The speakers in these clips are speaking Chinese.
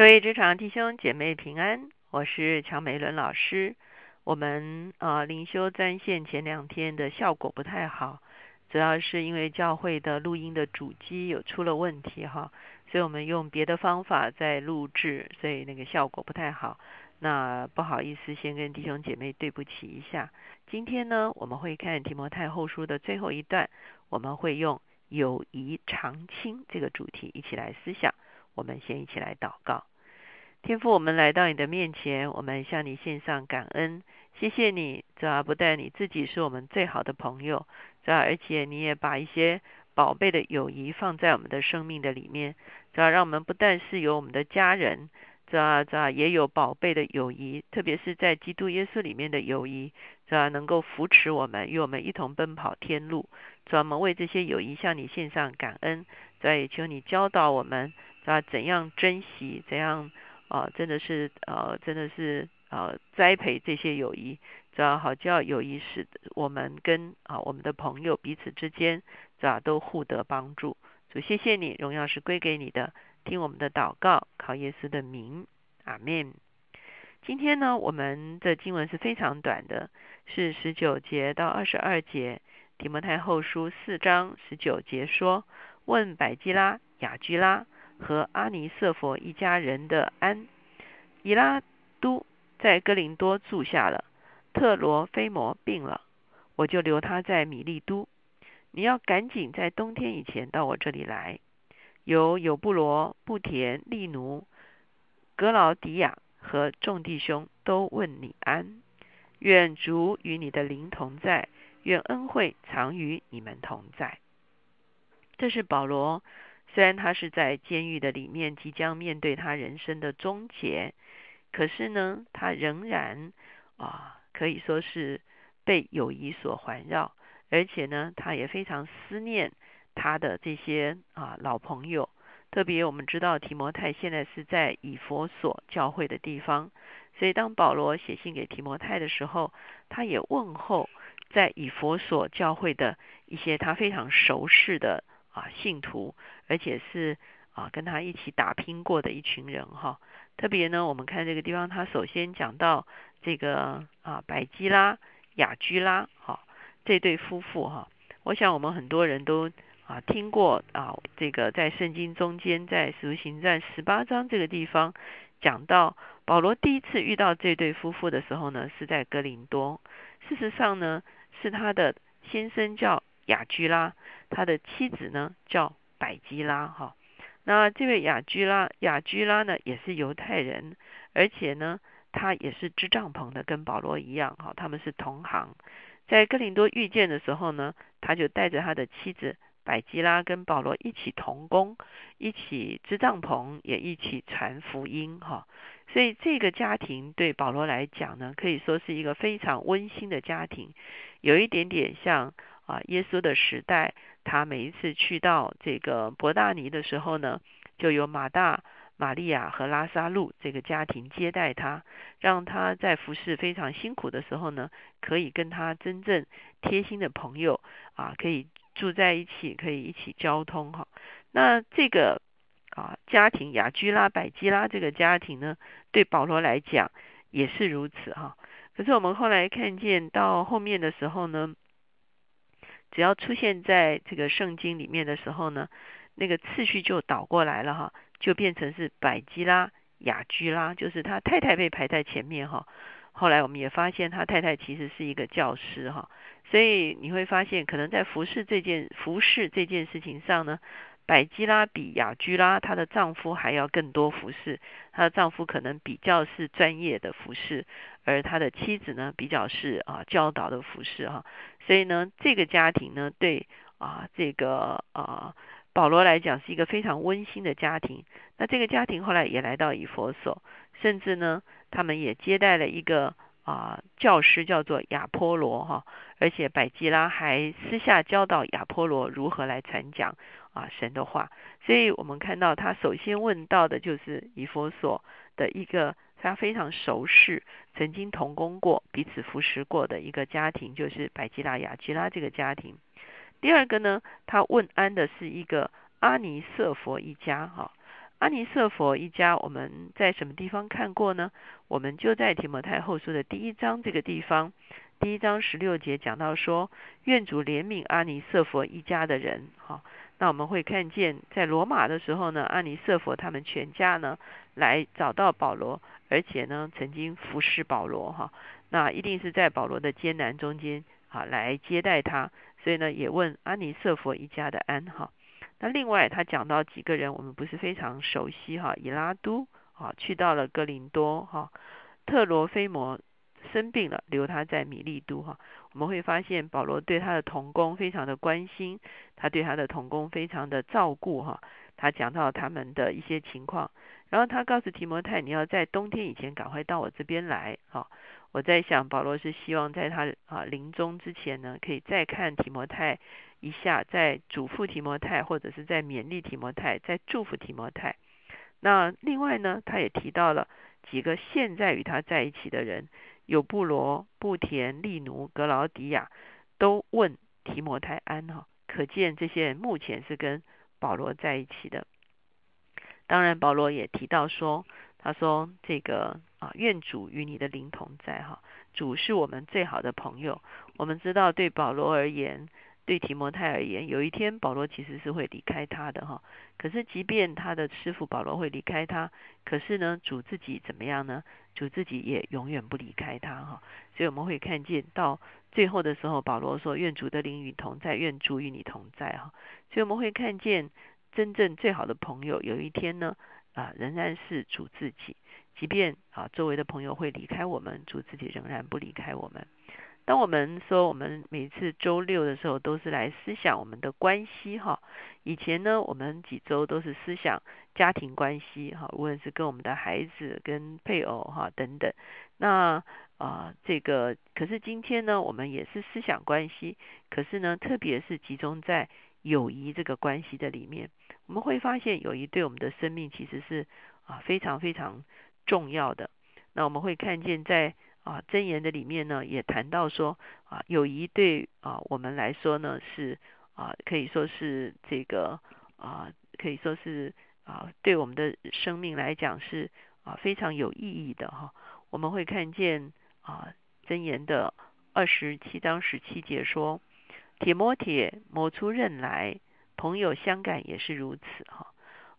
各位职场弟兄姐妹平安，我是乔美伦老师。我们呃灵修专线前两天的效果不太好，主要是因为教会的录音的主机有出了问题哈，所以我们用别的方法在录制，所以那个效果不太好。那不好意思，先跟弟兄姐妹对不起一下。今天呢，我们会看提摩太后书的最后一段，我们会用友谊长青这个主题一起来思想。我们先一起来祷告，天父，我们来到你的面前，我们向你献上感恩，谢谢你，主要不但你自己是我们最好的朋友，主要而且你也把一些宝贝的友谊放在我们的生命的里面，主要让我们不但是有我们的家人，主要主要也有宝贝的友谊，特别是在基督耶稣里面的友谊，主要能够扶持我们，与我们一同奔跑天路，主要我们为这些友谊向你献上感恩，主要也求你教导我们。啊，怎样珍惜？怎样啊？真的是呃，真的是呃，栽培这些友谊，主要好叫友谊使我们跟啊我们的朋友彼此之间，是吧？都互得帮助。主，谢谢你，荣耀是归给你的。听我们的祷告，靠耶稣的名，阿门。今天呢，我们的经文是非常短的，是十九节到二十二节。提摩太后书四章十九节说：“问百基拉、雅居拉。”和阿尼瑟佛一家人的安，以拉都在哥林多住下了。特罗菲摩病了，我就留他在米利都。你要赶紧在冬天以前到我这里来。有有布罗、布田、利奴、格劳迪亚和众弟兄都问你安。愿主与你的灵同在，愿恩惠常与你们同在。这是保罗。虽然他是在监狱的里面，即将面对他人生的终结，可是呢，他仍然啊，可以说是被友谊所环绕，而且呢，他也非常思念他的这些啊老朋友。特别我们知道提摩太现在是在以佛所教会的地方，所以当保罗写信给提摩太的时候，他也问候在以佛所教会的一些他非常熟识的。啊，信徒，而且是啊，跟他一起打拼过的一群人哈。特别呢，我们看这个地方，他首先讲到这个啊，百基拉、雅居拉哈这对夫妇哈。我想我们很多人都啊听过啊，这个在圣经中间，在使徒行传十八章这个地方讲到，保罗第一次遇到这对夫妇的时候呢，是在哥林多。事实上呢，是他的先生叫雅居拉。他的妻子呢叫百基拉哈，那这位雅居拉雅居拉呢也是犹太人，而且呢他也是织帐篷的，跟保罗一样哈，他们是同行。在哥林多遇见的时候呢，他就带着他的妻子百基拉跟保罗一起同工，一起织帐篷，也一起传福音哈。所以这个家庭对保罗来讲呢，可以说是一个非常温馨的家庭，有一点点像啊耶稣的时代。他每一次去到这个伯大尼的时候呢，就有马大、玛利亚和拉萨路这个家庭接待他，让他在服侍非常辛苦的时候呢，可以跟他真正贴心的朋友啊，可以住在一起，可以一起交通哈。那这个啊家庭雅居拉、百基拉这个家庭呢，对保罗来讲也是如此哈。可是我们后来看见到后面的时候呢。只要出现在这个圣经里面的时候呢，那个次序就倒过来了哈，就变成是百基拉、雅居拉，就是他太太被排在前面哈。后来我们也发现他太太其实是一个教师哈，所以你会发现，可能在服侍这件服侍这件事情上呢，百基拉比雅居拉她的丈夫还要更多服侍，她的丈夫可能比较是专业的服侍，而她的妻子呢比较是啊教导的服侍哈。所以呢，这个家庭呢，对啊，这个啊，保罗来讲是一个非常温馨的家庭。那这个家庭后来也来到以佛所，甚至呢，他们也接待了一个啊教师，叫做亚波罗哈。而且百基拉还私下教导亚波罗如何来传讲啊神的话。所以我们看到他首先问到的就是以佛所的一个。他非常熟识，曾经同工过、彼此服侍过的一个家庭，就是百基拉雅基拉这个家庭。第二个呢，他问安的是一个阿尼瑟佛一家，哈，阿尼瑟佛一家我们在什么地方看过呢？我们就在提摩太后书的第一章这个地方，第一章十六节讲到说，愿主怜悯阿尼瑟佛一家的人。哈，那我们会看见在罗马的时候呢，阿尼瑟佛他们全家呢来找到保罗，而且呢曾经服侍保罗。哈，那一定是在保罗的艰难中间啊来接待他，所以呢也问阿尼瑟佛一家的安。哈。那另外，他讲到几个人，我们不是非常熟悉哈。以拉都啊，去到了哥林多哈。特罗菲摩生病了，留他在米利都哈。我们会发现保罗对他的童工非常的关心，他对他的童工非常的照顾哈。他讲到他们的一些情况，然后他告诉提摩太，你要在冬天以前赶快到我这边来哈。我在想，保罗是希望在他啊临终之前呢，可以再看提摩太。一下在嘱咐提摩太，或者是在勉励提摩太，在祝福提摩太。那另外呢，他也提到了几个现在与他在一起的人，有布罗、布田、利奴、格劳迪亚，都问提摩太安哈。可见这些人目前是跟保罗在一起的。当然，保罗也提到说，他说这个啊，愿主与你的灵同在哈。主是我们最好的朋友。我们知道，对保罗而言。对提摩太而言，有一天保罗其实是会离开他的哈。可是即便他的师傅保罗会离开他，可是呢，主自己怎么样呢？主自己也永远不离开他哈。所以我们会看见到最后的时候，保罗说：“愿主的灵与同在，愿主与你同在哈。”所以我们会看见真正最好的朋友，有一天呢啊，仍然是主自己。即便啊周围的朋友会离开我们，主自己仍然不离开我们。当我们说我们每次周六的时候都是来思想我们的关系哈，以前呢我们几周都是思想家庭关系哈，无论是跟我们的孩子、跟配偶哈等等。那啊这个可是今天呢我们也是思想关系，可是呢特别是集中在友谊这个关系的里面，我们会发现友谊对我们的生命其实是啊非常非常重要的。那我们会看见在。啊，箴言的里面呢，也谈到说啊，友谊对啊我们来说呢是啊，可以说是这个啊，可以说是啊，对我们的生命来讲是啊非常有意义的哈。我们会看见啊，箴言的二十七章十七节说：“铁磨铁，磨出刃来；朋友相感也是如此哈。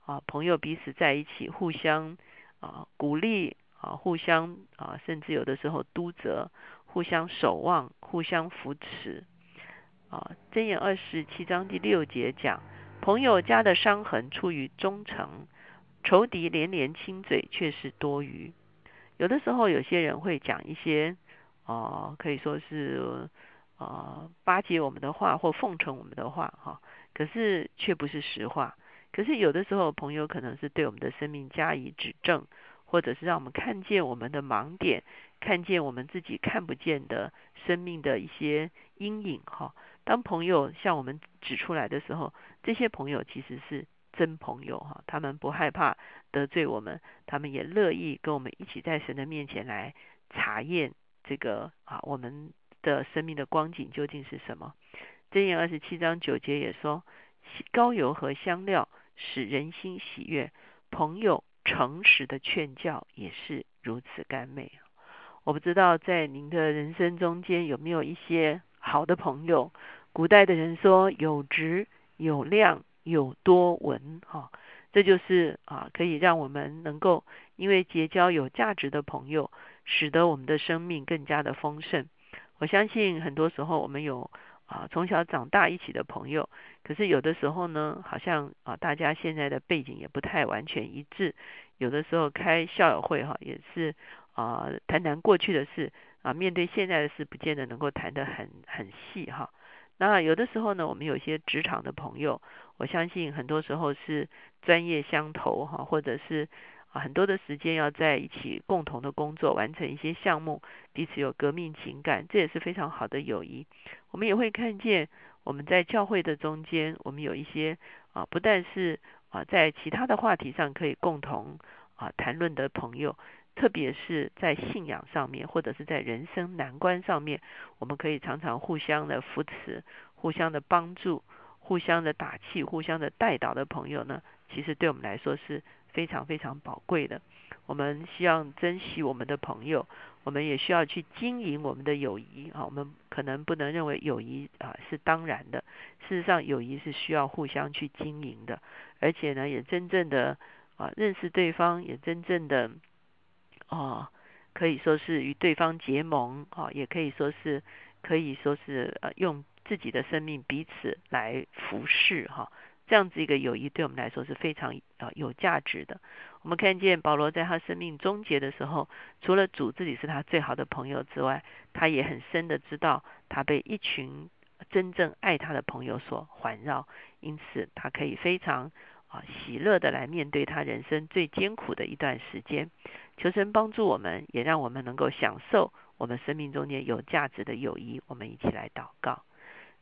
啊，朋友彼此在一起，互相啊鼓励。”啊，互相啊，甚至有的时候督责，互相守望，互相扶持。啊，箴言二十七章第六节讲，朋友家的伤痕出于忠诚，仇敌连连亲嘴却是多余。有的时候有些人会讲一些啊，可以说是啊巴结我们的话或奉承我们的话哈，可是却不是实话。可是有的时候朋友可能是对我们的生命加以指正。或者是让我们看见我们的盲点，看见我们自己看不见的生命的一些阴影哈。当朋友向我们指出来的时候，这些朋友其实是真朋友哈。他们不害怕得罪我们，他们也乐意跟我们一起在神的面前来查验这个啊我们的生命的光景究竟是什么。箴言二十七章九节也说，高油和香料使人心喜悦，朋友。诚实的劝教也是如此甘美。我不知道在您的人生中间有没有一些好的朋友。古代的人说有直有量有多闻，哈，这就是啊，可以让我们能够因为结交有价值的朋友，使得我们的生命更加的丰盛。我相信很多时候我们有。啊，从小长大一起的朋友，可是有的时候呢，好像啊，大家现在的背景也不太完全一致。有的时候开校友会哈，也是啊，谈谈过去的事啊，面对现在的事，不见得能够谈得很很细哈。那有的时候呢，我们有些职场的朋友，我相信很多时候是专业相投哈，或者是。啊，很多的时间要在一起共同的工作，完成一些项目，彼此有革命情感，这也是非常好的友谊。我们也会看见，我们在教会的中间，我们有一些啊，不但是啊，在其他的话题上可以共同啊谈论的朋友，特别是在信仰上面，或者是在人生难关上面，我们可以常常互相的扶持，互相的帮助，互相的打气，互相的带导的朋友呢，其实对我们来说是。非常非常宝贵的。我们希望珍惜我们的朋友，我们也需要去经营我们的友谊啊。我们可能不能认为友谊啊是当然的，事实上友谊是需要互相去经营的，而且呢，也真正的啊认识对方，也真正的啊可以说是与对方结盟啊，也可以说是可以说是呃用自己的生命彼此来服侍哈。这样子一个友谊对我们来说是非常啊有价值的。我们看见保罗在他生命终结的时候，除了主自己是他最好的朋友之外，他也很深的知道他被一群真正爱他的朋友所环绕，因此他可以非常啊喜乐的来面对他人生最艰苦的一段时间。求神帮助我们，也让我们能够享受我们生命中间有价值的友谊。我们一起来祷告。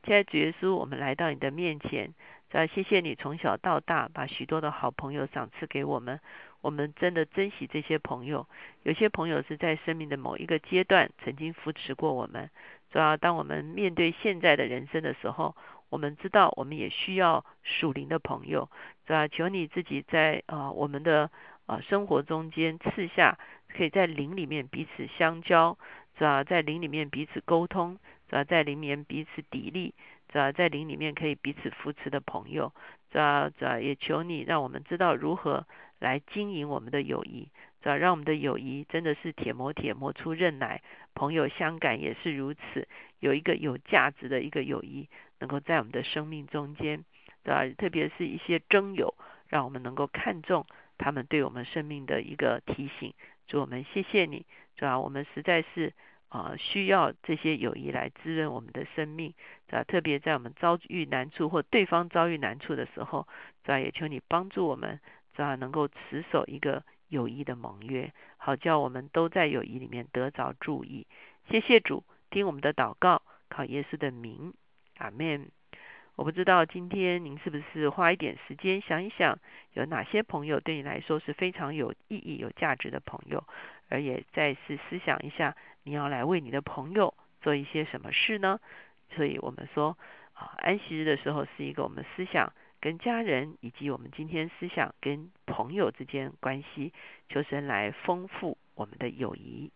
亲爱的主耶稣，我们来到你的面前，啊谢谢你从小到大把许多的好朋友赏赐给我们，我们真的珍惜这些朋友。有些朋友是在生命的某一个阶段曾经扶持过我们，主要当我们面对现在的人生的时候，我们知道我们也需要属灵的朋友，是吧求你自己在啊我们的啊生活中间赐下，可以在灵里面彼此相交，是吧在灵里面彼此沟通。主要在灵里面彼此砥砺，主要在灵里面可以彼此扶持的朋友，主要主要也求你让我们知道如何来经营我们的友谊，主要让我们的友谊真的是铁磨铁磨出刃来，朋友相感也是如此，有一个有价值的一个友谊，能够在我们的生命中间，对吧？特别是一些真友，让我们能够看重他们对我们生命的一个提醒。主我们谢谢你，主要我们实在是。啊，需要这些友谊来滋润我们的生命，啊，特别在我们遭遇难处或对方遭遇难处的时候，是吧，也求你帮助我们，啊，能够持守一个友谊的盟约，好叫我们都在友谊里面得着注意。谢谢主，听我们的祷告，靠耶稣的名，阿门。我不知道今天您是不是花一点时间想一想，有哪些朋友对你来说是非常有意义、有价值的朋友，而也再次思想一下。你要来为你的朋友做一些什么事呢？所以我们说啊，安息日的时候是一个我们思想跟家人以及我们今天思想跟朋友之间关系，求神来丰富我们的友谊。